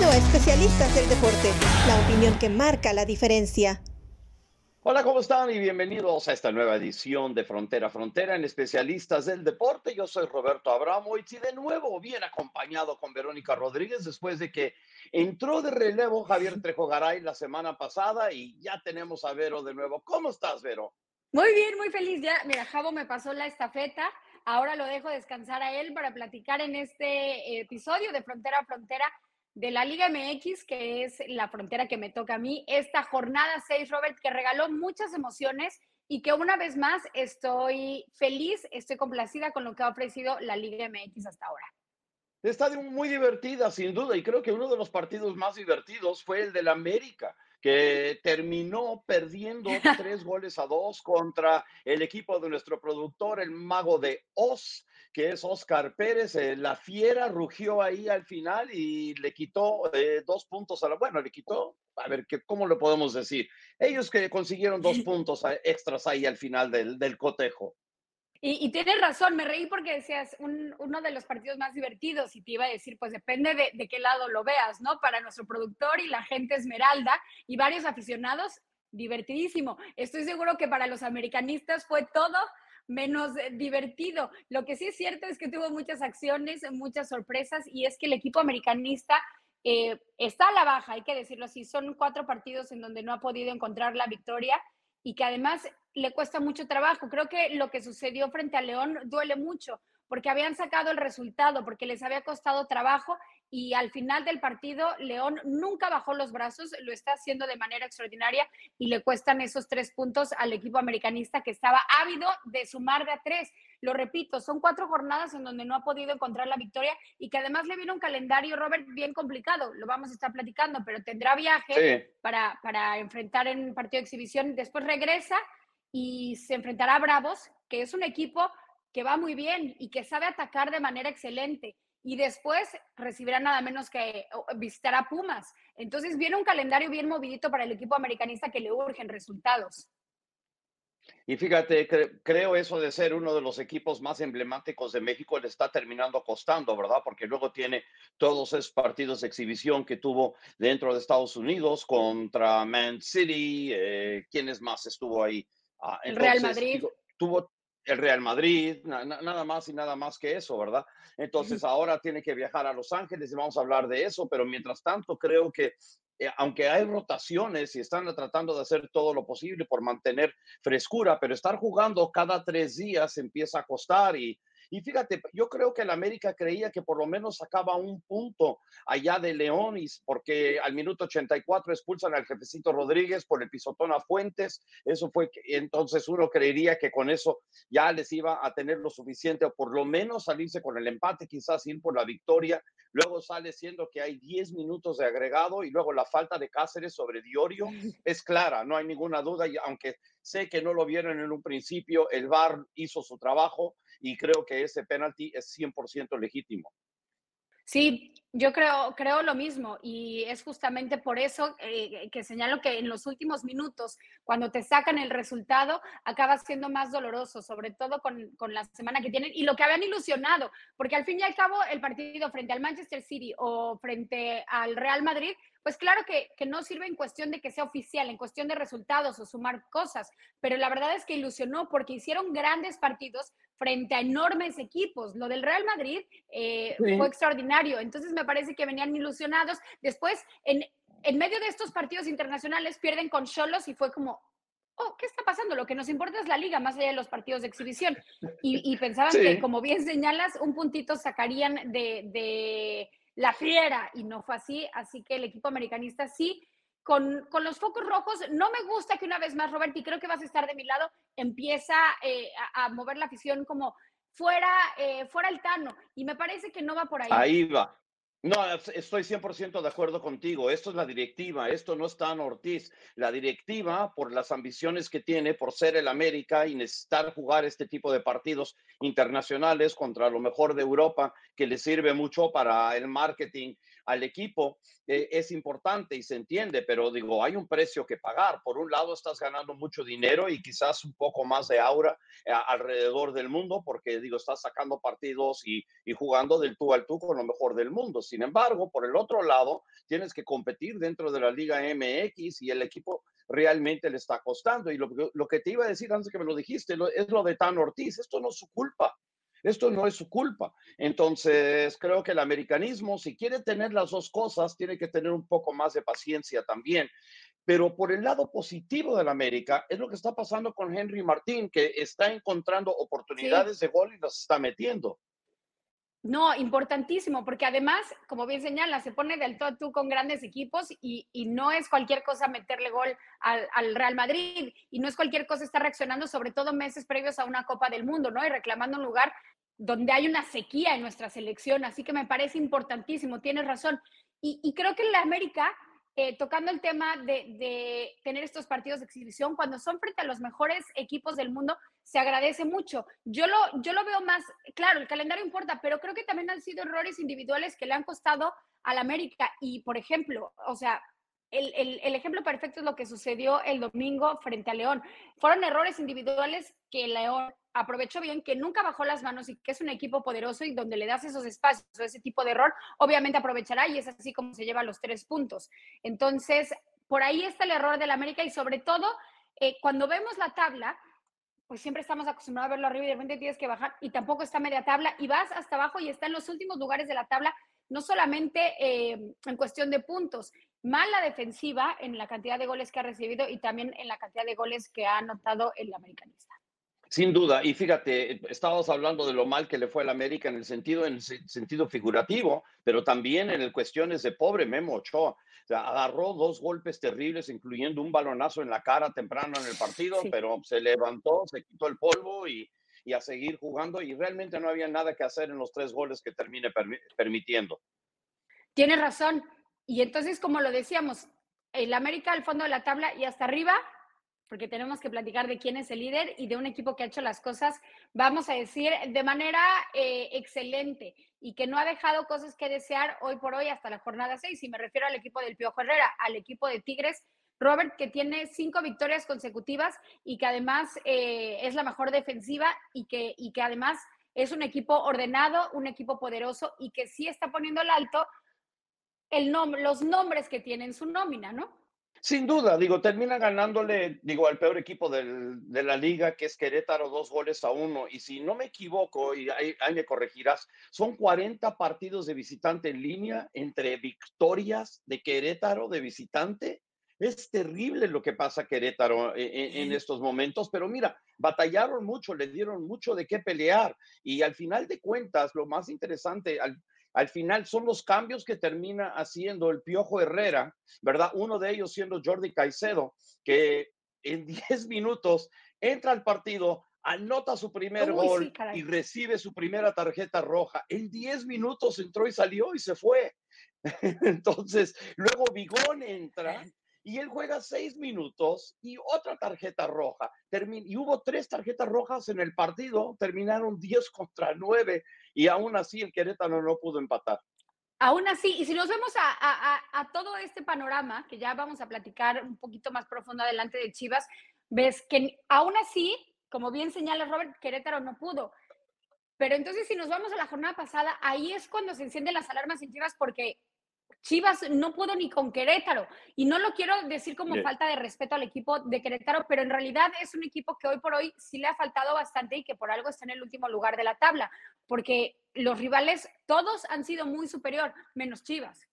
Bienvenido a Especialistas del Deporte, la opinión que marca la diferencia. Hola, ¿cómo están? Y bienvenidos a esta nueva edición de Frontera a Frontera en Especialistas del Deporte. Yo soy Roberto Abramovich y de nuevo bien acompañado con Verónica Rodríguez después de que entró de relevo Javier Trejo Garay la semana pasada y ya tenemos a Vero de nuevo. ¿Cómo estás, Vero? Muy bien, muy feliz. Ya, mira, Javo me pasó la estafeta. Ahora lo dejo descansar a él para platicar en este episodio de Frontera a Frontera de la Liga MX, que es la frontera que me toca a mí, esta jornada 6, Robert, que regaló muchas emociones y que una vez más estoy feliz, estoy complacida con lo que ha ofrecido la Liga MX hasta ahora. Está muy divertida, sin duda, y creo que uno de los partidos más divertidos fue el del América, que terminó perdiendo tres goles a dos contra el equipo de nuestro productor, el mago de Oz que es Oscar Pérez. Eh, la fiera rugió ahí al final y le quitó eh, dos puntos a la. Bueno, le quitó, a ver, ¿cómo lo podemos decir? Ellos que consiguieron dos puntos extras ahí al final del, del cotejo. Y, tienes razón, me reí porque decías uno de los partidos más divertidos y te iba a decir, pues depende de, de, qué lado lo veas, ¿no? Para nuestro productor y la gente Esmeralda y varios aficionados, divertidísimo. Estoy seguro que para los americanistas fue todo menos eh, divertido. Lo que sí es cierto es que tuvo muchas acciones, muchas sorpresas y es que el equipo americanista eh, está a la baja, hay que decirlo así. Son cuatro partidos en donde no ha podido encontrar la victoria y que además le cuesta mucho trabajo. Creo que lo que sucedió frente a León duele mucho porque habían sacado el resultado, porque les había costado trabajo y al final del partido León nunca bajó los brazos, lo está haciendo de manera extraordinaria y le cuestan esos tres puntos al equipo americanista que estaba ávido de sumar de a tres. Lo repito, son cuatro jornadas en donde no ha podido encontrar la victoria y que además le viene un calendario, Robert, bien complicado. Lo vamos a estar platicando, pero tendrá viaje para, para enfrentar en un partido de exhibición. Después regresa y se enfrentará a Bravos, que es un equipo que va muy bien y que sabe atacar de manera excelente. Y después recibirá nada menos que visitar a Pumas. Entonces viene un calendario bien movidito para el equipo americanista que le urgen resultados. Y fíjate, creo eso de ser uno de los equipos más emblemáticos de México le está terminando costando, ¿verdad? Porque luego tiene todos esos partidos de exhibición que tuvo dentro de Estados Unidos contra Man City. Eh, ¿Quiénes más estuvo ahí? Ah, Real Madrid. tuvo el Real Madrid, nada más y nada más que eso, ¿verdad? Entonces ahora tiene que viajar a Los Ángeles y vamos a hablar de eso, pero mientras tanto creo que eh, aunque hay rotaciones y están tratando de hacer todo lo posible por mantener frescura, pero estar jugando cada tres días empieza a costar y y fíjate, yo creo que el América creía que por lo menos sacaba un punto allá de León, y porque al minuto 84 expulsan al jefecito Rodríguez por el pisotón a Fuentes. Eso fue, que, entonces uno creería que con eso ya les iba a tener lo suficiente, o por lo menos salirse con el empate, quizás ir por la victoria. Luego sale siendo que hay 10 minutos de agregado y luego la falta de Cáceres sobre Diorio es clara, no hay ninguna duda, y aunque sé que no lo vieron en un principio, el VAR hizo su trabajo y creo que ese penalti es 100% legítimo. Sí, yo creo, creo lo mismo y es justamente por eso eh, que señalo que en los últimos minutos, cuando te sacan el resultado, acaba siendo más doloroso, sobre todo con, con, la semana que tienen y lo que habían ilusionado, porque al fin y al cabo el partido frente al Manchester City o frente al Real Madrid pues claro que, no sirve en cuestión de que sea oficial, en cuestión de resultados o sumar cosas, pero la verdad es que ilusionó porque hicieron grandes partidos frente a enormes equipos. Lo del Real Madrid eh, fue extraordinario, entonces me parece que venían ilusionados. Después, en, en medio de estos partidos internacionales, pierden con Cholos y fue como, oh, ¿qué está pasando? Lo que nos importa es la liga, más allá de los partidos de exhibición. Y, pensaban que, como bien señalas, un puntito sacarían de la fiera y no fue así, así que el equipo americanista sí, con, los focos rojos, no me gusta que una vez más, Robert, y creo que vas a estar de mi lado, empieza eh, a, mover la afición como fuera, eh, fuera el Tano, y me parece que no va por ahí. Ahí va, no, estoy 100% de acuerdo contigo. Esto es la directiva, esto no está en Ortiz. La directiva, por las ambiciones que tiene, por ser el América y necesitar jugar este tipo de partidos internacionales contra lo mejor de Europa, que le sirve mucho para el marketing al equipo eh, es importante y se entiende, pero digo, hay un precio que pagar. Por un lado, estás ganando mucho dinero y quizás un poco más de aura eh, alrededor del mundo, porque digo, estás sacando partidos y, y jugando del tú al tú con lo mejor del mundo. Sin embargo, por el otro lado, tienes que competir dentro de la Liga MX y el equipo realmente le está costando. Y lo, lo que te iba a decir antes que me lo dijiste es lo de Tan Ortiz. Esto no es su culpa. Esto no es su culpa. Entonces, creo que el americanismo, si quiere tener las dos cosas, tiene que tener un poco más de paciencia también. Pero por el lado positivo del América, es lo que está pasando con Henry Martín, que está encontrando oportunidades sí. de gol y las está metiendo. No, importantísimo, porque además, como bien señala, se pone del todo tú con grandes equipos y, y no es cualquier cosa meterle gol al, al, Real Madrid y no es cualquier cosa estar reaccionando, sobre todo meses previos a una Copa del Mundo, ¿no? Y reclamando un lugar donde hay una sequía en nuestra selección, así que me parece importantísimo, tienes razón. Y, y creo que en la América, eh, tocando el tema de, de tener estos partidos de exhibición, cuando son frente a los mejores equipos del mundo, se agradece mucho. Yo lo, yo lo veo más, claro, el calendario importa, pero creo que también han sido errores individuales que le han costado al América. Y, por ejemplo, o sea, el, el, ejemplo perfecto es lo que sucedió el domingo frente a León. Fueron errores individuales que León aprovechó bien, que nunca bajó las manos y que es un equipo poderoso y donde le das esos espacios o ese tipo de error, obviamente aprovechará y es así como se lleva los tres puntos. Entonces, por ahí está el error del América y sobre todo, eh, cuando vemos la tabla, pues siempre estamos acostumbrados a verlo arriba y de repente tienes que bajar y tampoco está media tabla y vas hasta abajo y está en los últimos lugares de la tabla, no solamente eh, en cuestión de puntos, mala defensiva en la cantidad de goles que ha recibido y también en la cantidad de goles que ha anotado el americanista. Sin duda, y fíjate, estábamos hablando de lo mal que le fue al América en el sentido, en el sentido figurativo, pero también en el cuestiones de pobre Memo Ochoa. O sea, agarró dos golpes terribles, incluyendo un balonazo en la cara temprano en el partido, sí. pero se levantó, se quitó el polvo y, y, a seguir jugando, y realmente no había nada que hacer en los tres goles que termine permi permitiendo. Tienes razón. Y entonces, como lo decíamos, el América al fondo de la tabla y hasta arriba, porque tenemos que platicar de quién es el líder y de un equipo que ha hecho las cosas, vamos a decir, de manera eh, excelente y que no ha dejado cosas que desear hoy por hoy hasta la jornada 6. Y me refiero al equipo del Piojo Herrera, al equipo de Tigres, Robert, que tiene cinco victorias consecutivas y que además eh, es la mejor defensiva y que, y que además es un equipo ordenado, un equipo poderoso y que sí está poniendo el alto el nom los nombres que tiene en su nómina, ¿no? Sin duda, digo, termina ganándole, digo, al peor equipo del, de la liga, que es Querétaro, dos goles a uno. Y si no me equivoco, y ahí, ahí, me corregirás, son 40 partidos de visitante en línea entre victorias de Querétaro de visitante. Es terrible lo que pasa a Querétaro en, en, estos momentos, pero mira, batallaron mucho, le dieron mucho de qué pelear. Y al final de cuentas, lo más interesante, al, al final son los cambios que termina haciendo el Piojo Herrera, ¿verdad? Uno de ellos siendo Jordi Caicedo, que en 10 minutos entra al partido, anota su primer Uy, gol sí, y recibe su primera tarjeta roja. En 10 minutos entró y salió y se fue. Entonces, luego Bigón entra y él juega seis minutos y otra tarjeta roja. Termin y hubo tres tarjetas rojas en el partido, terminaron 10 contra 9 y aún así el Querétaro no pudo empatar. Aún así, y si nos vemos a, a, a, todo este panorama, que ya vamos a platicar un poquito más profundo adelante de Chivas, ves que aún así, como bien señala Robert, Querétaro no pudo. Pero entonces si nos vamos a la jornada pasada, ahí es cuando se encienden las alarmas en Chivas porque Chivas no pudo ni con Querétaro. Y no lo quiero decir como falta de respeto al equipo de Querétaro, pero en realidad es un equipo que hoy por hoy sí le ha faltado bastante y que por algo está en el último lugar de la tabla, porque los rivales todos han sido muy superior, menos Chivas.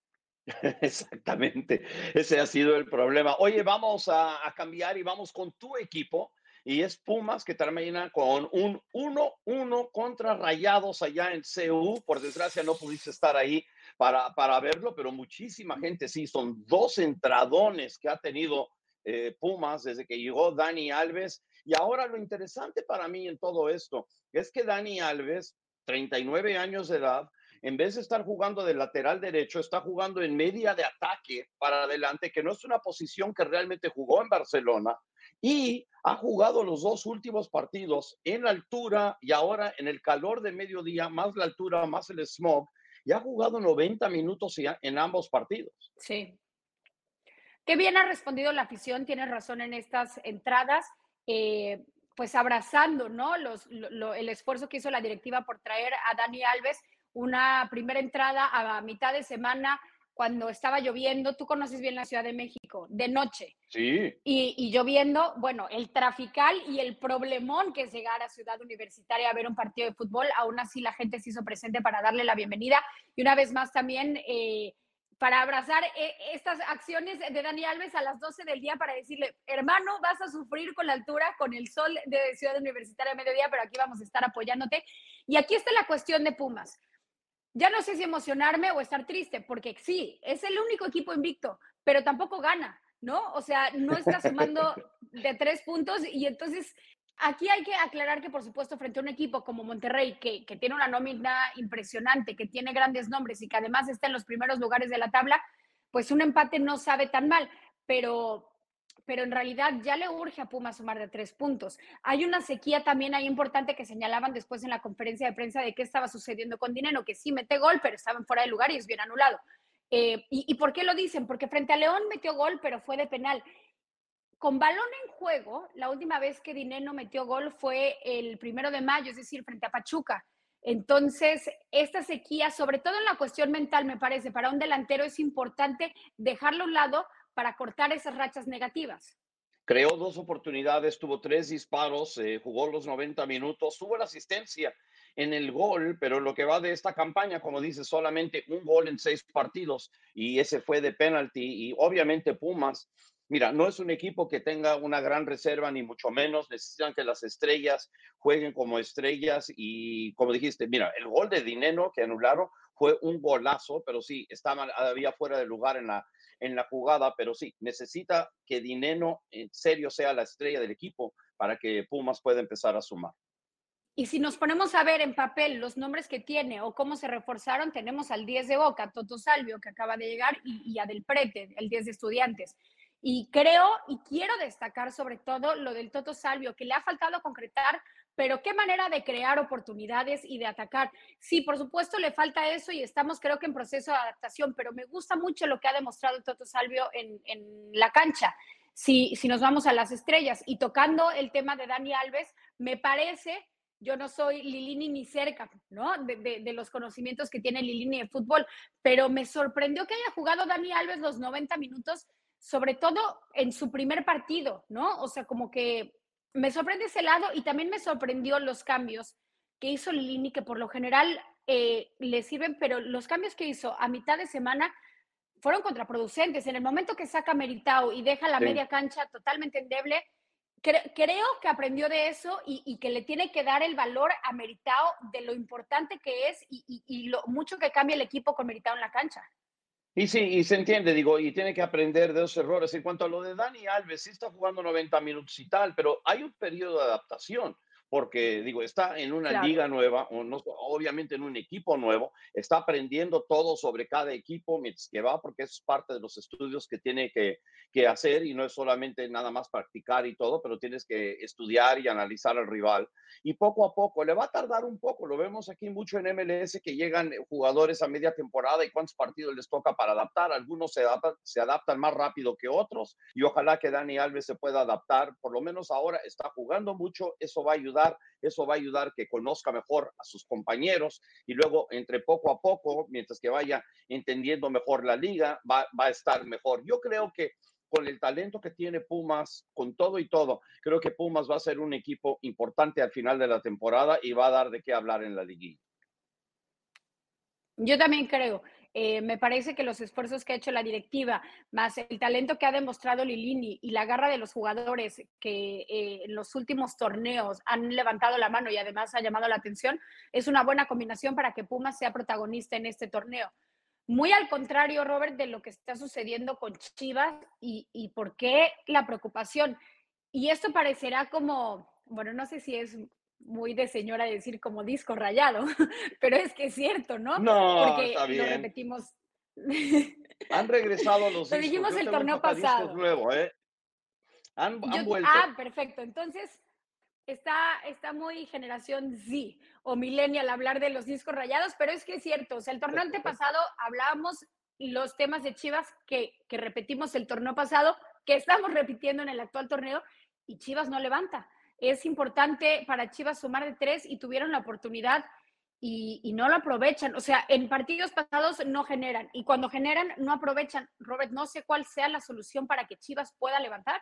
Exactamente, ese ha sido el problema. Oye, vamos a, a cambiar y vamos con tu equipo y es Pumas que termina con un 1-1 contra Rayados allá en CU. Por desgracia no pudiste estar ahí para, para verlo, pero muchísima gente sí, son dos entradones que ha tenido eh, Pumas desde que llegó Dani Alves. Y ahora lo interesante para mí en todo esto es que Dani Alves, 39 años de edad, en vez de estar jugando de lateral derecho, está jugando en media de ataque para adelante, que no es una posición que realmente jugó en Barcelona y ha jugado los dos últimos partidos en la altura y ahora en el calor de mediodía, más la altura, más el smog, y ha jugado 90 minutos en ambos partidos. Sí. Qué bien ha respondido la afición, tienes razón en estas entradas, eh, pues abrazando, ¿no? Los, el esfuerzo que hizo la directiva por traer a Dani Alves, una primera entrada a mitad de semana cuando estaba lloviendo, tú conoces bien la Ciudad de México, de noche. Sí. Y, lloviendo, bueno, el trafical y el problemón que es llegar a Ciudad Universitaria a ver un partido de fútbol, aún así la gente se hizo presente para darle la bienvenida. Y una vez más también eh, para abrazar eh, estas acciones de Dani Alves a las 12 del día para decirle, hermano, vas a sufrir con la altura, con el sol de Ciudad Universitaria a mediodía, pero aquí vamos a estar apoyándote. Y aquí está la cuestión de Pumas ya no sé si emocionarme o estar triste, porque sí, es el único equipo invicto, pero tampoco gana, ¿no? O sea, no está sumando de tres puntos y entonces aquí hay que aclarar que, por supuesto, frente a un equipo como Monterrey, que, que tiene una nómina impresionante, que tiene grandes nombres y que además está en los primeros lugares de la tabla, pues un empate no sabe tan mal, pero pero en realidad ya le urge a Puma sumar de tres puntos. Hay una sequía también ahí importante que señalaban después en la conferencia de prensa de qué estaba sucediendo con Dinero, que sí mete gol, pero estaba en fuera de lugar y es bien anulado. Eh, y, por qué lo dicen? Porque frente a León metió gol, pero fue de penal. Con balón en juego, la última vez que Dinero metió gol fue el primero de mayo, es decir, frente a Pachuca. Entonces, esta sequía, sobre todo en la cuestión mental, me parece, para un delantero es importante dejarlo a un lado para cortar esas rachas negativas. Creó dos oportunidades, tuvo tres disparos, eh, jugó los 90 minutos, tuvo la asistencia en el gol, pero lo que va de esta campaña, como dice, solamente un gol en seis partidos y ese fue de penalti y obviamente Pumas, mira, no es un equipo que tenga una gran reserva ni mucho menos, necesitan que las estrellas jueguen como estrellas y como dijiste, mira, el gol de Dineno que anularon fue un golazo, pero sí, estaba, había fuera de lugar en la, en la jugada, pero sí, necesita que Dineno en serio sea la estrella del equipo para que Pumas pueda empezar a sumar. Y si nos ponemos a ver en papel los nombres que tiene o cómo se reforzaron, tenemos al 10 de Boca, Toto Salvio, que acaba de llegar, y, y a Del Prete, el 10 de Estudiantes. Y creo y quiero destacar sobre todo lo del Toto Salvio, que le ha faltado concretar pero qué manera de crear oportunidades y de atacar. Sí, por supuesto le falta eso y estamos creo que en proceso de adaptación, pero me gusta mucho lo que ha demostrado Toto Salvio en, la cancha. Si, si nos vamos a las estrellas y tocando el tema de Dani Alves, me parece yo no soy Lilini ni cerca, ¿no? De, de, los conocimientos que tiene Lilini de fútbol, pero me sorprendió que haya jugado Dani Alves los 90 minutos, sobre todo en su primer partido, ¿no? O sea, como que me sorprende ese lado y también me sorprendió los cambios que hizo Lilini, que por lo general eh, le sirven, pero los cambios que hizo a mitad de semana fueron contraproducentes. En el momento que saca Meritao y deja la media cancha totalmente endeble, creo que aprendió de eso y, que le tiene que dar el valor a Meritao de lo importante que es y, y lo mucho que cambia el equipo con Meritao en la cancha. Y sí, y se entiende, digo, y tiene que aprender de esos errores. En cuanto a lo de Dani Alves, sí está jugando 90 minutos y tal, pero hay un periodo de adaptación porque digo, está en una liga nueva, o no, obviamente en un equipo nuevo, está aprendiendo todo sobre cada equipo mientras que va, porque es parte de los estudios que tiene que, que, hacer y no es solamente nada más practicar y todo, pero tienes que estudiar y analizar al rival. Y poco a poco, le va a tardar un poco, lo vemos aquí mucho en MLS, que llegan jugadores a media temporada y cuántos partidos les toca para adaptar. Algunos se adaptan, se adaptan más rápido que otros y ojalá que Dani Alves se pueda adaptar, por lo menos ahora está jugando mucho, eso va a ayudar eso va a ayudar que conozca mejor a sus compañeros y luego entre poco a poco, mientras que vaya entendiendo mejor la liga, va, va a estar mejor. Yo creo que con el talento que tiene Pumas, con todo y todo, creo que Pumas va a ser un equipo importante al final de la temporada y va a dar de qué hablar en la liguilla. Yo también creo. Eh, me parece que los esfuerzos que ha hecho la directiva, más el talento que ha demostrado Lilini y la garra de los jugadores que eh, en los últimos torneos han levantado la mano y además ha llamado la atención, es una buena combinación para que Pumas sea protagonista en este torneo. Muy al contrario, Robert, de lo que está sucediendo con Chivas y, y por qué la preocupación. Y esto parecerá como, bueno, no sé si es muy de señora decir como disco rayado, pero es que es cierto, ¿no? No, Porque lo repetimos. Han regresado los. Lo dijimos el torneo pasado. Nuevo, ¿eh? Han, Ah, perfecto. Entonces, está, está muy generación Z o millennial hablar de los discos rayados, pero es que es cierto, o sea, el torneo antepasado hablábamos los temas de Chivas que, que repetimos el torneo pasado, que estamos repitiendo en el actual torneo, y Chivas no levanta. Es importante para Chivas sumar de tres y tuvieron la oportunidad y, y, no lo aprovechan. O sea, en partidos pasados no generan y cuando generan no aprovechan. Robert, no sé cuál sea la solución para que Chivas pueda levantar.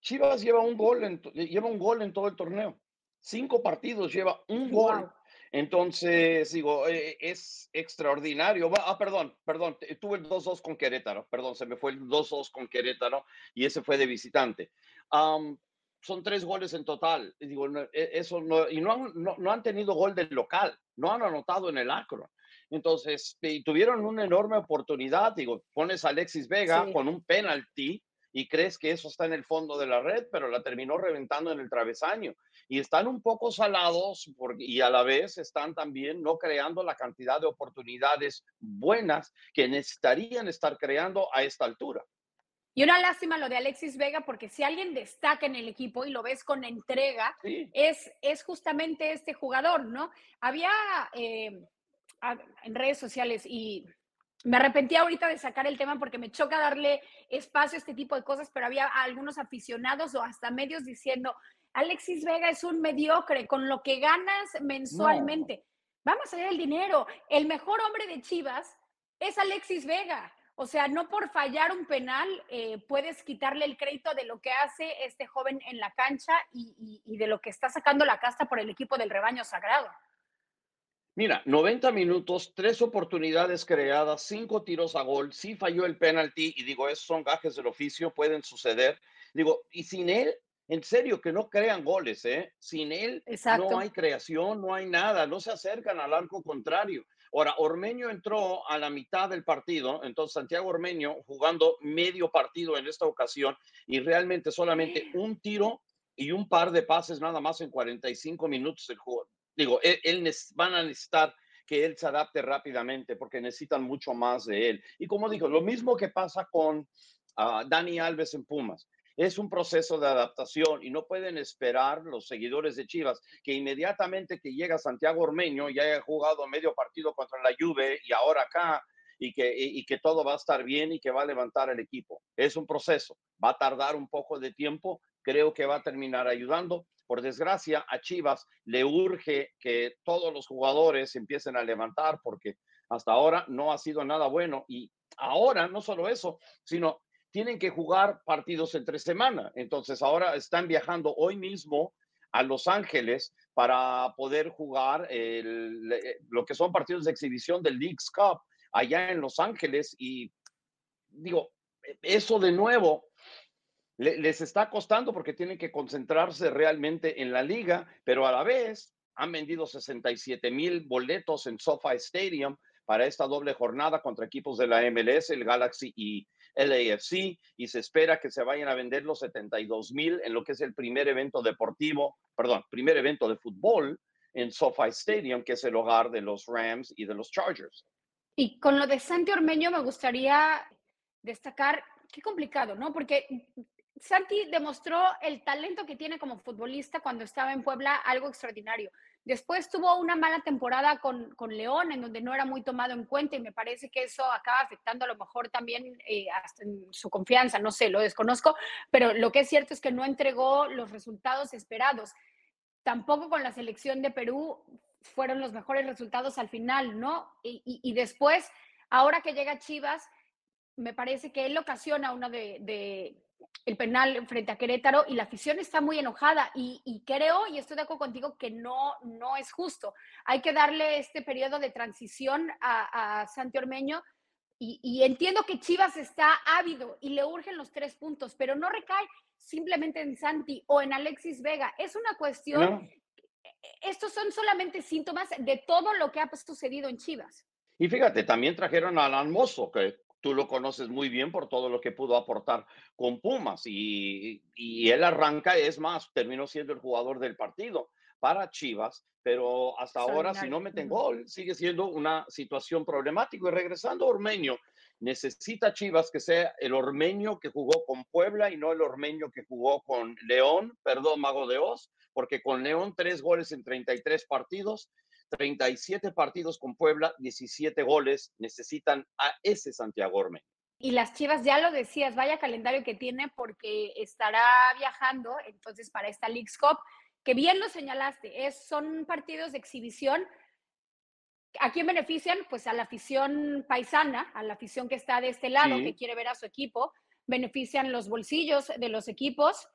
Chivas lleva un gol en, lleva un gol en todo el torneo. Cinco partidos lleva un gol. Entonces, digo, eh, es extraordinario. Ah, perdón, perdón, tuve el 2-2 con Querétaro, perdón, se me fue el 2-2 con Querétaro y ese fue de visitante. Son tres goles en total. Digo, e, eso no, y no han, no, han tenido gol del local, no han anotado en el acro. Entonces, y tuvieron una enorme oportunidad. Digo, pones a Alexis Vega con un penalti y crees que eso está en el fondo de la red, pero la terminó reventando en el travesaño. Y están un poco salados y a la vez están también no creando la cantidad de oportunidades buenas que necesitarían estar creando a esta altura. Y una lástima lo de Alexis Vega, porque si alguien destaca en el equipo y lo ves con entrega, es, es justamente este jugador, ¿no? Había eh, en redes sociales y me arrepentí ahorita de sacar el tema porque me choca darle espacio a este tipo de cosas, pero había algunos aficionados o hasta medios diciendo, Alexis Vega es un mediocre con lo que ganas mensualmente. Vamos a ver el dinero. El mejor hombre de Chivas es Alexis Vega. O sea, no por fallar un penal eh, puedes quitarle el crédito de lo que hace este joven en la cancha y, y de lo que está sacando la casta por el equipo del rebaño sagrado. Mira, 90 minutos, tres oportunidades creadas, cinco tiros a gol, sí falló el penalti y digo, esos son gajes del oficio, pueden suceder. Digo, y sin él, en serio, que no crean goles, ¿eh? Sin él no hay creación, no hay nada, no se acercan al arco contrario. Ahora, Ormeño entró a la mitad del partido, entonces Santiago Ormeño jugando medio partido en esta ocasión y realmente solamente un tiro y un par de pases nada más en 45 minutos del juego digo, él, van a necesitar que él se adapte rápidamente porque necesitan mucho más de él. Y como digo, lo mismo que pasa con uh, Dani Alves en Pumas. Es un proceso de adaptación y no pueden esperar los seguidores de Chivas que inmediatamente que llega Santiago Ormeño ya haya jugado medio partido contra la Juve y ahora acá y que, y que todo va a estar bien y que va a levantar el equipo. Es un proceso, va a tardar un poco de tiempo, creo que va a terminar ayudando, por desgracia, a Chivas le urge que todos los jugadores empiecen a levantar porque hasta ahora no ha sido nada bueno. Y ahora, no solo eso, sino tienen que jugar partidos entre semana. Entonces ahora están viajando hoy mismo a Los Ángeles para poder jugar lo que son partidos de exhibición del League's Cup allá en Los Ángeles. Y digo, eso de nuevo les está costando porque tienen que concentrarse realmente en la liga, pero a la vez han vendido 67 mil boletos en SoFi Stadium para esta doble jornada contra equipos de la MLS, el Galaxy y el AFC, y se espera que se vayan a vender los 72 mil en lo que es el primer evento deportivo, perdón, primer evento de fútbol en SoFi Stadium, que es el hogar de los Rams y de los Chargers. Y con lo de Santi Ormeño me gustaría destacar, qué complicado, ¿no? Porque Santi demostró el talento que tiene como futbolista cuando estaba en Puebla, algo extraordinario. Después tuvo una mala temporada con, con León, en donde no era muy tomado en cuenta y me parece que eso acaba afectando a lo mejor también eh, hasta su confianza, no sé, lo desconozco, pero lo que es cierto es que no entregó los resultados esperados. Tampoco con la selección de Perú fueron los mejores resultados al final, ¿no? Y, y, después, ahora que llega Chivas, me parece que él ocasiona de, de el penal frente a Querétaro y la afición está muy enojada y, creo, y estoy de acuerdo contigo, que no, no es justo. Hay que darle este periodo de transición a, Santi Ormeño y, entiendo que Chivas está ávido y le urgen los tres puntos, pero no recae simplemente en Santi o en Alexis Vega. Es una cuestión, estos son solamente síntomas de todo lo que ha sucedido en Chivas. Y fíjate, también trajeron a Alan Mozo, que tú lo conoces muy bien por todo lo que pudo aportar con Pumas y, él arranca, es más, terminó siendo el jugador del partido para Chivas, pero hasta ahora si no meten gol sigue siendo una situación problemática. Y regresando a Ormeño, necesita Chivas que sea el ormeño que jugó con Puebla y no el ormeño que jugó con León, perdón, Mago de Oz, porque con León tres goles en 33 partidos, 37 partidos con Puebla, 17 goles, necesitan a ese Santiago Ormeño. Y las Chivas, ya lo decías, vaya calendario que tiene porque estará viajando entonces para esta League's Cup, que bien lo señalaste, es, son partidos de exhibición. ¿A quién benefician? Pues a la afición paisana, a la afición que está de este lado, Sí. que quiere ver a su equipo. Benefician los bolsillos de los equipos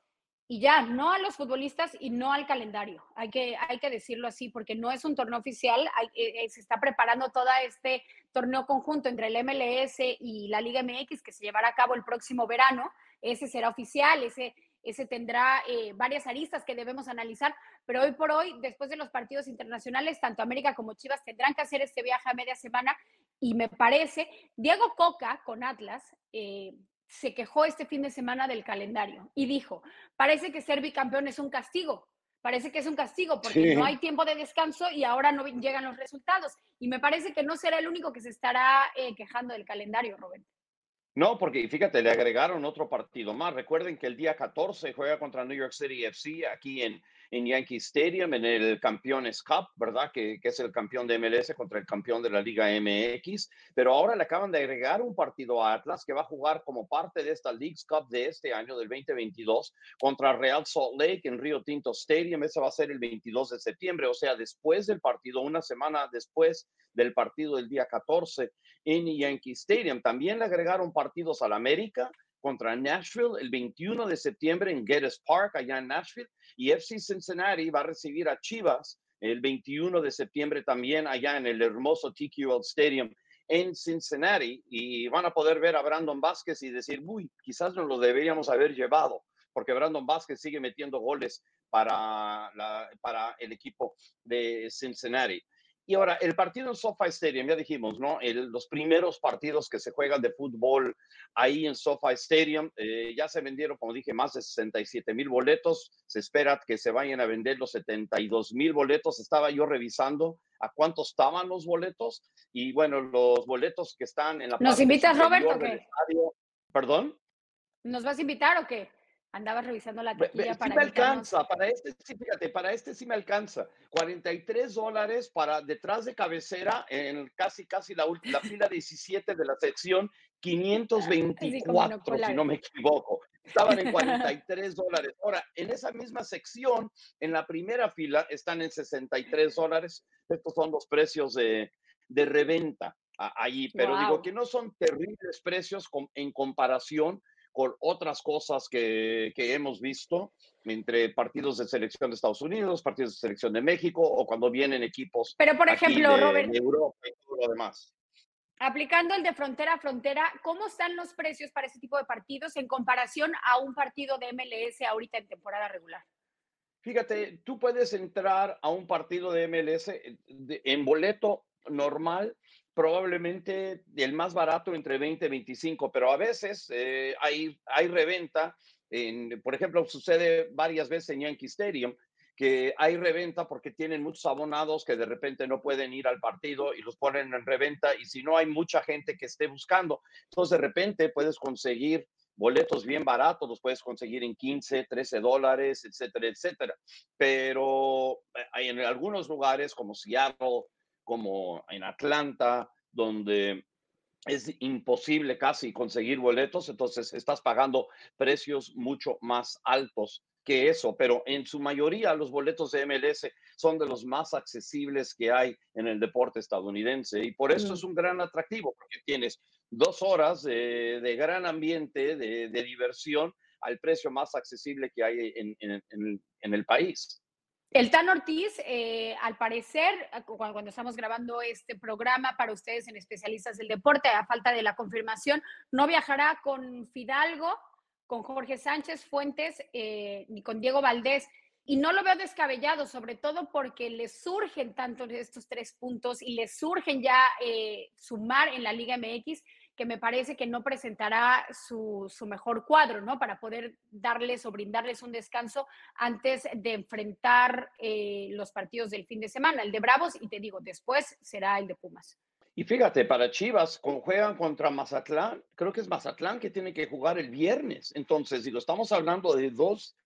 y ya, no a los futbolistas y no al calendario. Hay que, hay que decirlo así, porque no es un torneo oficial. hay- eh, eh, se está preparando todo este torneo conjunto entre el MLS y la Liga MX que se llevará a cabo el próximo verano. Ese será oficial, ese, ese tendrá eh, varias aristas que debemos analizar, pero hoy por hoy, después de los partidos internacionales, tanto América como Chivas tendrán que hacer este viaje a media semana y me parece, Diego Coca con Atlas se quejó este fin de semana del calendario y dijo, parece que ser bicampeón es un castigo, parece que es un castigo porque Sí. no hay tiempo de descanso y ahora no llegan los resultados. Y me parece que no será el único que se estará eh, quejando del calendario, Rubén. No, porque fíjate, le agregaron otro partido más. Recuerden que el día 14 juega contra New York City FC aquí en, en Yankee Stadium en el Campeones Cup, ¿verdad? Que, que es el campeón de MLS contra el campeón de la Liga MX. Pero ahora le acaban de agregar un partido a Atlas que va a jugar como parte de esta League's Cup de este año, del 2022, contra Real Salt Lake en Rio Tinto Stadium. Ese va a ser el 22 de septiembre, o sea, después del partido, una semana después del partido del día 14 en Yankee Stadium. También le agregaron partidos al América contra Nashville el 21 de septiembre en Geddes Park, allá en Nashville, y FC Cincinnati va a recibir a Chivas el 21 de septiembre también allá en el hermoso TQL Stadium en Cincinnati y van a poder ver a Brandon Vázquez y decir, uy, quizás nos lo deberíamos haber llevado, porque Brandon Vázquez sigue metiendo goles para, para el equipo de Cincinnati. Y ahora, el partido en SoFi Stadium, ya dijimos, ¿no? El- los primeros partidos que se juegan de fútbol ahí en SoFi Stadium, eh, ya se vendieron, como dije, más de 67 mil boletos. Se espera que se vayan a vender los 72 mil boletos. Estaba yo revisando a cuántos estaban los boletos. Y bueno, los boletos que están en la ¿Nos invitas, Roberto, estadio- ¿Perdón? ¿Nos vas a invitar o qué? Andabas revisando la taquilla sí para me alcanza, para este, sí, fíjate, para este sí me alcanza. 43 dólares para detrás de cabecera en casi, casi la, la fila 17 de la sección, 524, si no me equivoco. Estaban en 43 dólares. Ahora, en esa misma sección, en la primera fila, están en 63 dólares. Estos son los precios de, de reventa allí, pero digo Guau. que no son terribles precios en comparación con otras cosas que, que hemos visto entre partidos de selección de Estados Unidos, partidos de selección de México o cuando vienen equipos Pero, por ejemplo, de, Robert, de Europa y todo lo demás. aplicando el de frontera a frontera, ¿cómo están los precios para ese tipo de partidos en comparación a un partido de MLS ahorita en temporada regular? Fíjate, tú puedes entrar a un partido de MLS eh, en boleto normal, probablemente el más barato entre 20 y 25, pero a veces eh, hay, hay reventa. En, por ejemplo, sucede varias veces en Yankee Stadium que hay reventa porque tienen muchos abonados que de repente no pueden ir al partido y los ponen en reventa y si no hay mucha gente que esté buscando, entonces de repente puedes conseguir boletos bien baratos, los puedes conseguir en 15, 13 dólares, etcétera, etcétera. Pero eh, en algunos lugares como Seattle, como en Atlanta, donde es imposible casi conseguir boletos, entonces estás pagando precios mucho más altos que eso, pero en su mayoría los boletos de MLS son de los más accesibles que hay en el deporte estadounidense y por eso Mm. es un gran atractivo, porque tienes dos horas de, de gran ambiente, de, de diversión al precio más accesible que hay en, en- en- en el país. El Tan Ortiz, eh, al parecer, cu- cuando estamos grabando este programa para ustedes en especialistas del deporte, a falta de la confirmación, no viajará con Fidalgo, con Jorge Sánchez Fuentes, eh, ni con Diego Valdés. Y no lo veo descabellado, sobre todo porque le surgen tanto estos tres puntos y le surgen ya eh, sumar en la Liga MX, que me parece que no presentará su, su mejor cuadro, ¿no? Para poder darles o brindarles un descanso antes de enfrentar eh, los partidos del fin de semana, el de Bravos, y te digo, después será el de Pumas. Y fíjate, para Chivas, cuando juegan contra Mazatlán, creo que es Mazatlán que tiene que jugar el viernes. Entonces, si lo estamos hablando de dos,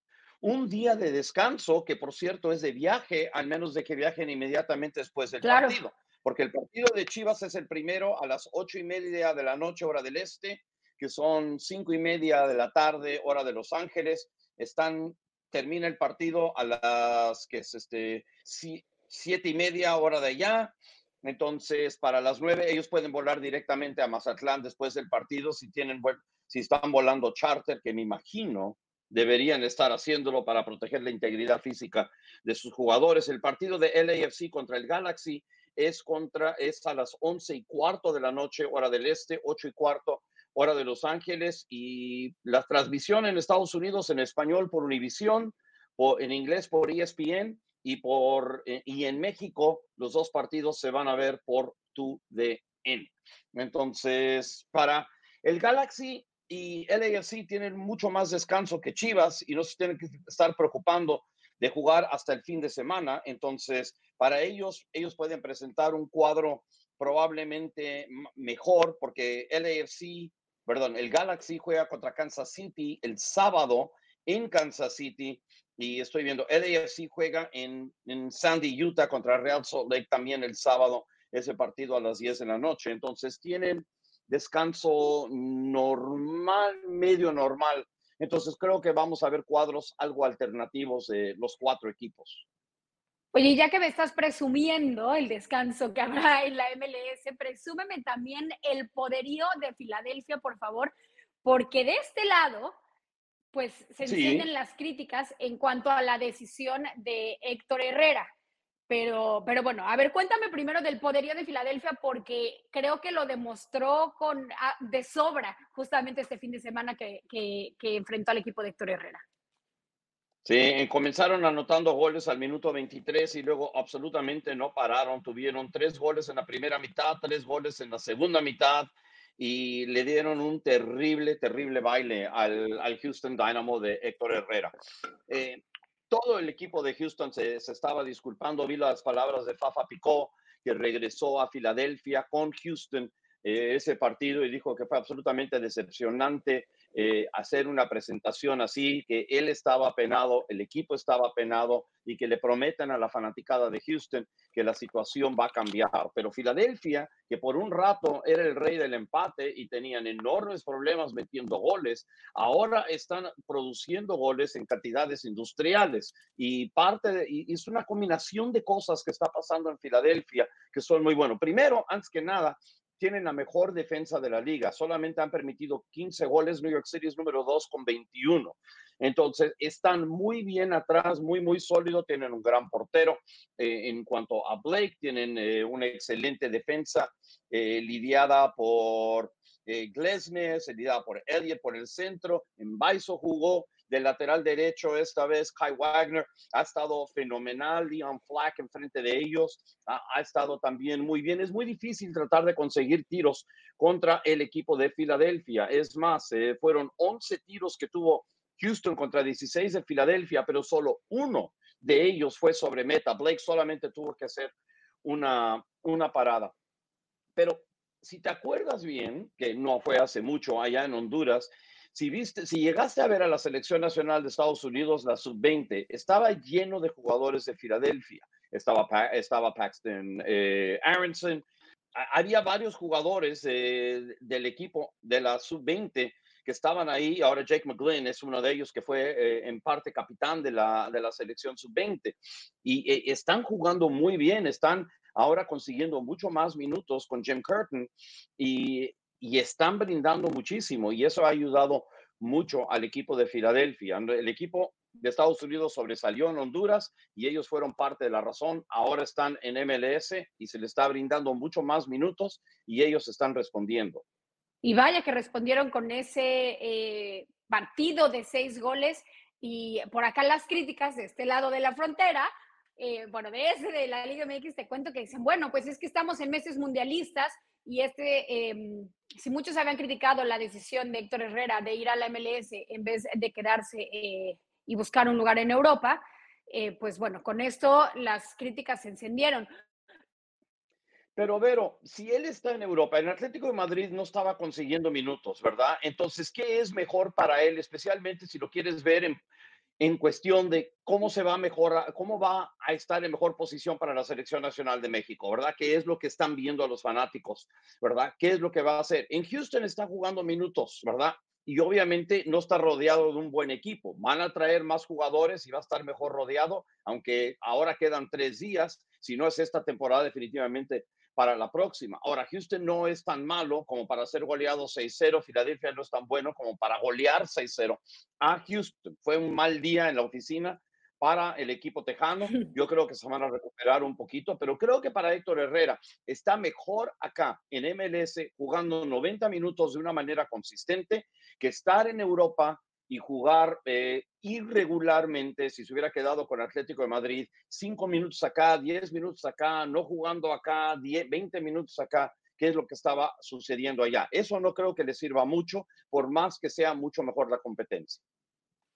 un día de descanso, que por cierto es de viaje, al menos de que viajen inmediatamente después del Claro. partido. Porque el partido de Chivas es el primero a las ocho y media de la noche, hora del este, que son cinco y media de la tarde, hora de Los Ángeles. Están, termina el partido a las que es este si- siete y media, hora de allá. Entonces, para las nueve, ellos pueden volar directamente a Mazatlán después del partido si tienen, si están volando charter, que me imagino deberían estar haciéndolo para proteger la integridad física de sus jugadores. El partido de LAFC contra el Galaxy es contra, es a las once y cuarto de la noche, hora del este, ocho y cuarto, hora de Los Ángeles, y la transmisión en Estados Unidos en español por Univisión, en inglés por ESPN, y, por, eh, y en México los dos partidos se van a ver por TUDN. Entonces, para el Galaxy y LAFC tienen mucho más descanso que Chivas y no se tienen que estar preocupando de jugar hasta el fin de semana. Entonces, para ellos, ellos pueden presentar un cuadro probablemente mejor porque LAFC, perdón, el Galaxy juega contra Kansas City el sábado en Kansas City y estoy viendo, LAFC juega en, en Sandy, Utah contra Real Salt Lake también el sábado, ese partido a las 10 de la noche. Entonces tienen descanso normal, medio normal. Entonces creo que vamos a ver cuadros algo alternativos de los cuatro equipos. Oye, ya que me estás presumiendo el descanso que habrá en la MLS, presúmeme también el poderío de Filadelfia, por favor, porque de este lado, pues se Sí. encienden las críticas en cuanto a la decisión de Héctor Herrera. Pero, pero bueno, a ver, cuéntame primero del poderío de Filadelfia, porque creo que lo demostró con, ah, de sobra justamente este fin de semana que, que, que enfrentó al equipo de Héctor Herrera. Sí, comenzaron anotando goles al minuto 23 y luego absolutamente no pararon. Tuvieron tres goles en la primera mitad, tres goles en la segunda mitad y le dieron un terrible, terrible baile al, al Houston Dynamo de Héctor Herrera. Eh, todo el equipo de Houston se, estaba disculpando. Vi las palabras de Fafa Picó, que regresó a Filadelfia con Houston eh, ese partido y dijo que fue absolutamente decepcionante eh, hacer una presentación así, que él estaba apenado, el equipo estaba apenado y que le prometen a la fanaticada de Houston que la situación va a cambiar. Pero Filadelfia, que por un rato era el rey del empate y tenían enormes problemas metiendo goles, ahora están produciendo goles en cantidades industriales y parte de, y es una combinación de cosas que está pasando en Filadelfia que son muy buenos. Primero, antes que nada, tienen la mejor defensa de la liga. Solamente han permitido 15 goles. New York City es número 2 con 21. Entonces, están muy bien atrás, muy, muy sólido. Tienen un gran portero. Eh, en cuanto a Blake, tienen eh, una excelente defensa eh, lidiada por Glesnes, lidiada por Elliott por el centro. En Baiso jugó de lateral derecho esta vez Kai Wagner ha estado fenomenal, Leon Flack enfrente de ellos ha, ha, estado también muy bien. Es muy difícil tratar de conseguir tiros contra el equipo de Filadelfia. Es más, eh, fueron 11 tiros que tuvo Houston contra 16 de Filadelfia, pero solo uno de ellos fue sobre meta. Blake solamente tuvo que hacer una, una parada. Pero si te acuerdas bien, que no fue hace mucho allá en Honduras, si viste, si llegaste a ver a la selección nacional de Estados Unidos, la sub-20, estaba lleno de jugadores de Filadelfia. Estaba, estaba Paxton eh, Aronson. Había varios jugadores del equipo de la sub-20 que estaban ahí. Ahora Jake McGlynn es uno de ellos que fue eh, en parte capitán de la, de la selección sub-20. Y eh, están jugando muy bien, están ahora consiguiendo mucho más minutos con Jim Curtin. Y, y están brindando muchísimo y eso ha ayudado mucho al equipo de Filadelfia. El equipo de Estados Unidos sobresalió en Honduras y ellos fueron parte de la razón. Ahora están en MLS y se les está brindando mucho más minutos y ellos están respondiendo. Y vaya que respondieron con ese eh, partido de seis goles y por acá las críticas de este lado de la frontera. Eh, bueno, de ese de la Liga MX te cuento que dicen, bueno, pues es que estamos en meses mundialistas y este, eh, si muchos habían criticado la decisión de Héctor Herrera de ir a la MLS en vez de quedarse eh, y buscar un lugar en Europa, eh, pues bueno, con esto las críticas se encendieron. Pero Vero, si él está en Europa, en Atlético de Madrid no estaba consiguiendo minutos, ¿verdad? Entonces, ¿qué es mejor para él, especialmente si lo quieres ver en, en cuestión de cómo se va a mejorar, cómo va a estar en mejor posición para la selección nacional de México, ¿verdad? ¿Qué es lo que están viendo a los fanáticos, ¿verdad? ¿Qué es lo que va a hacer? En Houston está jugando minutos, ¿verdad? Y obviamente no está rodeado de un buen equipo. Van a traer más jugadores y va a estar mejor rodeado, aunque ahora quedan tres días. Si no es esta temporada, definitivamente para la próxima. Ahora, Houston no es tan malo como para ser goleado 6-0, Filadelfia no es tan bueno como para golear 6-0 a Houston. Fue un mal día en la oficina para el equipo tejano. Yo creo que se van a recuperar un poquito, pero creo que para Héctor Herrera está mejor acá en MLS jugando 90 minutos de una manera consistente que estar en Europa y jugar eh, irregularmente, si se hubiera quedado con Atlético de Madrid, cinco minutos acá, diez minutos acá, no jugando acá, 10, 20 minutos acá, qué es lo que estaba sucediendo allá. Eso no creo que le sirva mucho, por más que sea mucho mejor la competencia.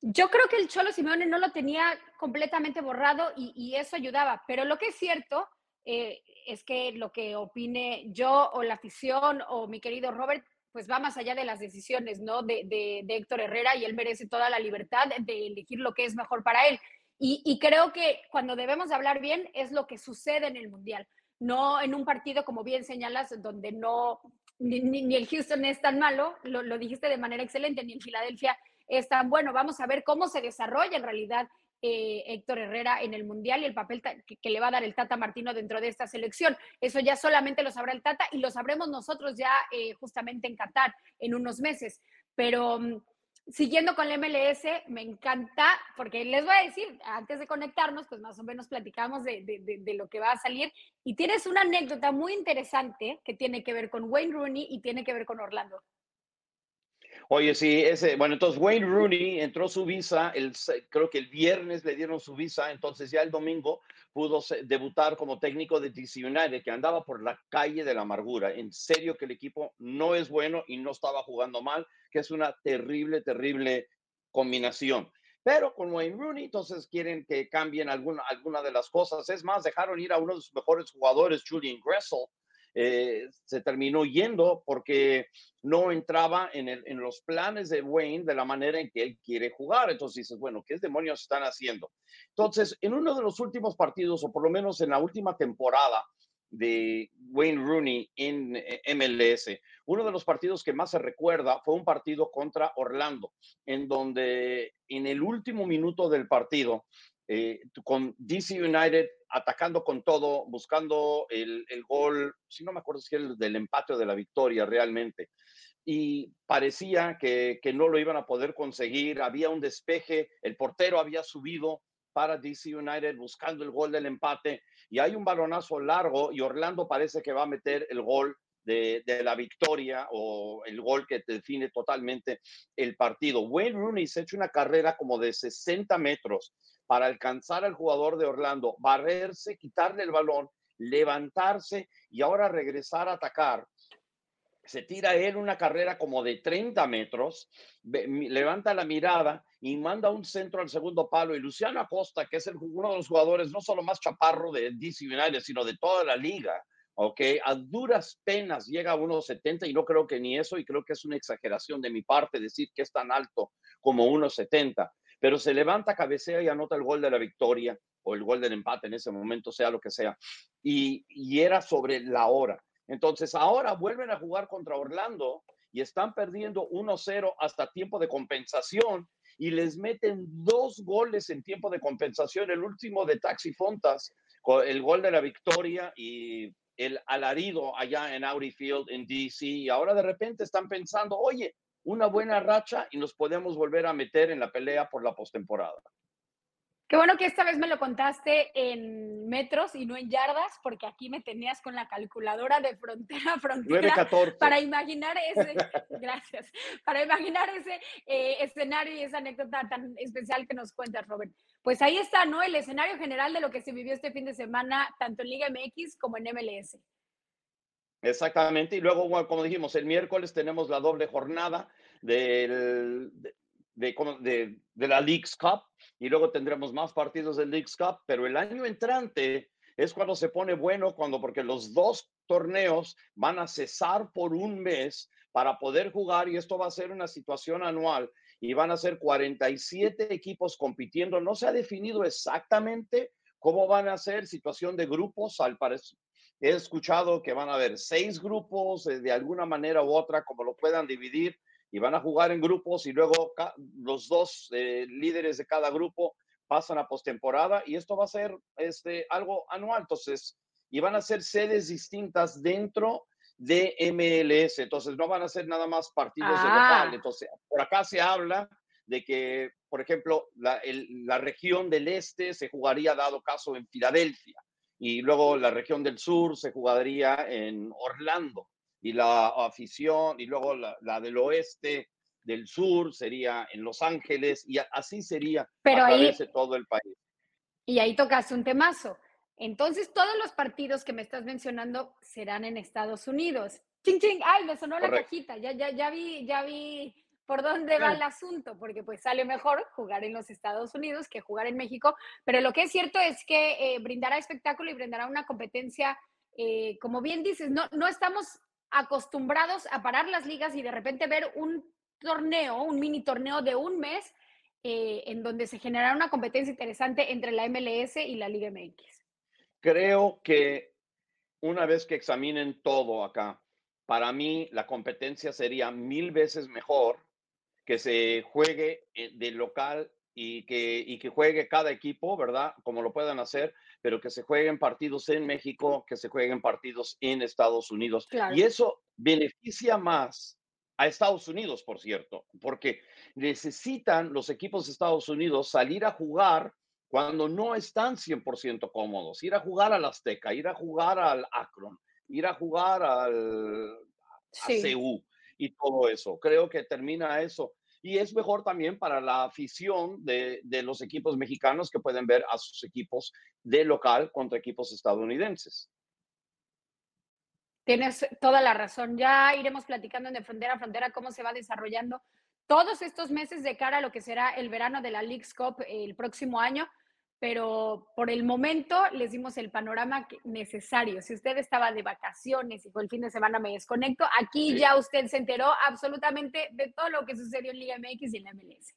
Yo creo que el Cholo Simeone no lo tenía completamente borrado y, y eso ayudaba, pero lo que es cierto eh, es que lo que opine yo o la afición o mi querido Robert pues va más allá de las decisiones, ¿no? De, de, Héctor Herrera y él merece toda la libertad de elegir lo que es mejor para él. Y, y, creo que cuando debemos hablar bien es lo que sucede en el Mundial, no en un partido, como bien señalas, donde no, ni, ni el Houston es tan malo, lo, lo dijiste de manera excelente, ni en Filadelfia es tan bueno. Vamos a ver cómo se desarrolla en realidad eh, Héctor Herrera en el Mundial y el papel que, le va a dar el Tata Martino dentro de esta selección. Eso ya solamente lo sabrá el Tata y lo sabremos nosotros ya eh, justamente en Qatar en unos meses. Pero mm, siguiendo con el MLS, me encanta, porque les voy a decir, antes de conectarnos, pues más o menos platicamos de, de, lo que va a salir. Y tienes una anécdota muy interesante que tiene que ver con Wayne Rooney y tiene que ver con Orlando. Oye, sí, ese, bueno, entonces Wayne Rooney entró su visa, el, creo que el viernes le dieron su visa, entonces ya el domingo pudo debutar como técnico de DC United, que andaba por la calle de la amargura. En serio que el equipo no es bueno y no estaba jugando mal, que es una terrible, terrible combinación. Pero con Wayne Rooney, entonces quieren que cambien alguna, alguna de las cosas. Es más, dejaron ir a uno de sus mejores jugadores, Julian Gressel, eh, se terminó yendo porque no entraba en, en, los planes de Wayne de la manera en que él quiere jugar. Entonces dices, bueno, ¿qué demonios están haciendo? Entonces, en uno de los últimos partidos, o por lo menos en la última temporada de Wayne Rooney en eh, MLS, uno de los partidos que más se recuerda fue un partido contra Orlando, en donde en el último minuto del partido, eh, con DC United atacando con todo, buscando el, el, gol, si no me acuerdo si el del empate o de la victoria realmente. Y parecía que, que no lo iban a poder conseguir, había un despeje, el portero había subido para DC United buscando el gol del empate y hay un balonazo largo y Orlando parece que va a meter el gol de, de, la victoria o el gol que define totalmente el partido. Wayne Rooney se ha hecho una carrera como de 60 metros para alcanzar al jugador de Orlando, barrerse, quitarle el balón, levantarse y ahora regresar a atacar. Se tira él una carrera como de 30 metros, levanta la mirada y manda un centro al segundo palo. Y Luciano Acosta, que es el, uno de los jugadores no solo más chaparro de DC United, sino de toda la liga, ¿ok? A duras penas llega a 1,70 y no creo que ni eso, y creo que es una exageración de mi parte decir que es tan alto como 1,70 pero se levanta, cabecea y anota el gol de la victoria o el gol del empate en ese momento, sea lo que sea. Y, y era sobre la hora. Entonces ahora vuelven a jugar contra Orlando y están perdiendo 1-0 hasta tiempo de compensación y les meten dos goles en tiempo de compensación, el último de Taxi Fontas, el gol de la victoria y el alarido allá en Audi Field en DC. Y ahora de repente están pensando, oye, una buena racha y nos podemos volver a meter en la pelea por la postemporada. Qué bueno que esta vez me lo contaste en metros y no en yardas, porque aquí me tenías con la calculadora de frontera a frontera para imaginar ese, gracias, para imaginar ese eh, escenario y esa anécdota tan especial que nos cuentas, Robert. Pues ahí está, ¿no? El escenario general de lo que se vivió este fin de semana, tanto en Liga MX como en MLS. Exactamente, y luego, como dijimos, el miércoles tenemos la doble jornada de, de, la League's Cup y luego tendremos más partidos del League's Cup, pero el año entrante es cuando se pone bueno, cuando porque los dos torneos van a cesar por un mes para poder jugar y esto va a ser una situación anual y van a ser 47 equipos compitiendo. No se ha definido exactamente cómo van a ser situación de grupos. Al parecer, he escuchado que van a haber seis grupos eh, de alguna manera u otra, como lo puedan dividir y van a jugar en grupos y luego los dos eh, líderes de cada grupo pasan a postemporada y esto va a ser este, algo anual. Entonces, y van a ser sedes distintas dentro de MLS. Entonces, no van a ser nada más partidos de local. Ah. Entonces, por acá se habla de que, por ejemplo, la, la región del este se jugaría, dado caso, en Filadelfia. Y luego la región del sur se jugaría en Orlando y la afición, y luego la, del oeste, del sur sería en Los Ángeles, y así sería Pero a través de todo el país. Y ahí tocaste un temazo. Entonces, todos los partidos que me estás mencionando serán en Estados Unidos. Ching, ching, ay, me sonó la cajita, ya, ya, ya vi, ya vi por dónde va el asunto, porque pues sale mejor jugar en los Estados Unidos que jugar en México, pero lo que es cierto es que eh, brindará espectáculo y brindará una competencia, eh, como bien dices, no, no estamos acostumbrados a parar las ligas y de repente ver un torneo, un mini torneo de un mes, eh, en donde se generará una competencia interesante entre la MLS y la Liga MX. Creo que una vez que examinen todo acá, para mí la competencia sería mil veces mejor que se juegue eh, de local y que, y que juegue cada equipo, ¿verdad? Como lo puedan hacer, pero que se jueguen partidos en México, que se jueguen partidos en Estados Unidos. Y eso beneficia más a Estados Unidos, por cierto, porque necesitan los equipos de Estados Unidos salir a jugar cuando no están 100% cómodos, ir a jugar al Azteca, ir a jugar al Akron, ir a jugar al a y todo eso. Creo que termina eso y es mejor también para la afición de, de, los equipos mexicanos que pueden ver a sus equipos de local contra equipos estadounidenses. Tienes toda la razón. Ya iremos platicando en de frontera a frontera cómo se va desarrollando todos estos meses de cara a lo que será el verano de la League's Cup el próximo año pero por el momento les dimos el panorama necesario. Si usted estaba de vacaciones y fue el fin de semana me desconecto, aquí ya usted se enteró absolutamente de todo lo que sucedió en Liga MX y en la MLS.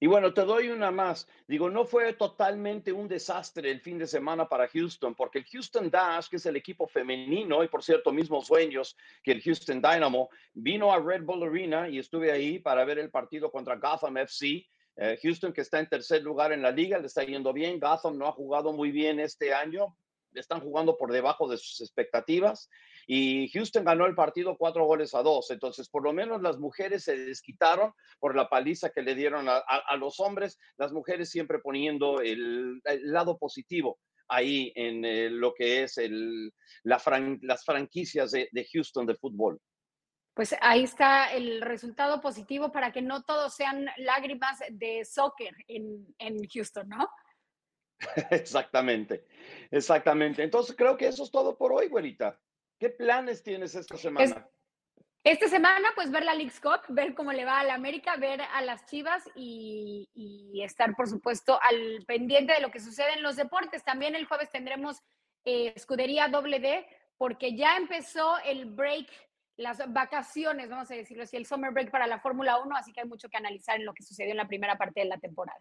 Y bueno, te doy una más. Digo, no fue totalmente un desastre el fin de semana para Houston, porque el Houston Dash, que es el equipo femenino y por cierto, mismos sueños que el Houston Dynamo, vino a Red Bull Arena y estuve ahí para ver el partido contra Gotham FC eh, Houston, que está en tercer lugar en la liga, le está yendo bien. Gotham no ha jugado muy bien este año. Están jugando por debajo de sus expectativas. Y Houston ganó el partido cuatro goles a dos. Entonces, por lo menos las mujeres se desquitaron por la paliza que le dieron a, los hombres. Las mujeres siempre poniendo el, lado positivo ahí en eh, lo que es las franquicias de Houston de fútbol pues ahí está el resultado positivo para que no todos sean lágrimas de soccer en, Houston, ¿no? Exactamente, exactamente. Entonces creo que eso es todo por hoy, güerita. ¿Qué planes tienes esta semana? esta semana, pues ver la League's Cup, ver cómo le va a la América, ver a las Chivas y, estar, por supuesto, al pendiente de lo que sucede en los deportes. También el jueves tendremos eh, escudería doble D, porque ya empezó el break las vacaciones, vamos a decirlo así, el summer break para la Fórmula 1, así que hay mucho que analizar en lo que sucedió en la primera parte de la temporada.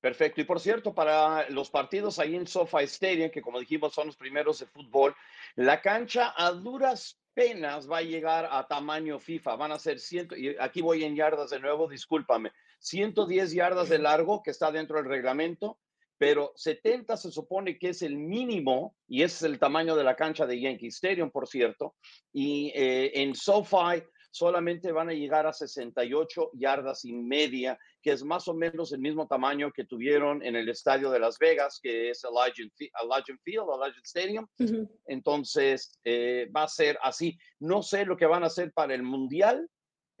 Perfecto. Y por cierto, para los partidos ahí en SoFi Stadium, que como dijimos son los primeros de fútbol, la cancha a duras penas va a llegar a tamaño FIFA. Van a ser ciento, y aquí voy en yardas de nuevo, discúlpame, 110 yardas de largo que está dentro del reglamento, pero 70 se supone que es el mínimo, y ese es el tamaño de la cancha de Yankee Stadium, por cierto, y eh, en SoFi solamente van a llegar a 68 yardas y media, que es más o menos el mismo tamaño que tuvieron en el estadio de Las Vegas, que es el Legend Field, el Legend Stadium. Entonces, eh, va a ser así. No sé lo que van a hacer para el Mundial,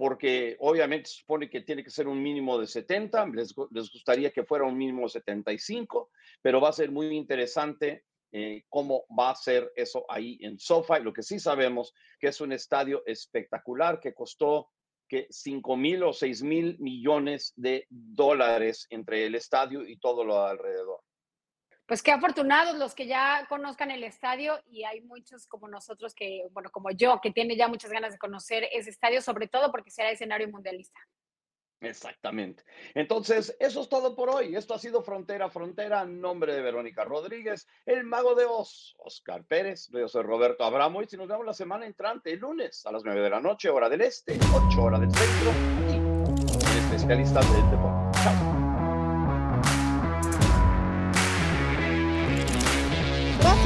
porque obviamente supone que tiene que ser un mínimo de 70, les, gustaría que fuera un mínimo de 75, pero va a ser muy interesante eh, cómo va a ser eso ahí en SoFi. Lo que sí sabemos que es un estadio espectacular que costó que 5 mil o 6 mil millones de dólares entre el estadio y todo lo alrededor. Pues qué afortunados los que ya conozcan el estadio y hay muchos como nosotros que, bueno, como yo, que tiene ya muchas ganas de conocer ese estadio, sobre todo porque será escenario mundialista. Exactamente. Entonces, eso es todo por hoy. Esto ha sido Frontera a Frontera. En nombre de Verónica Rodríguez, el mago de Oz, Oscar Pérez, yo soy Roberto Abramo y nos vemos la semana entrante, el lunes a las 9 de la noche, hora del este, 8 horas del centro, en Especialistas del Deporte. Chao.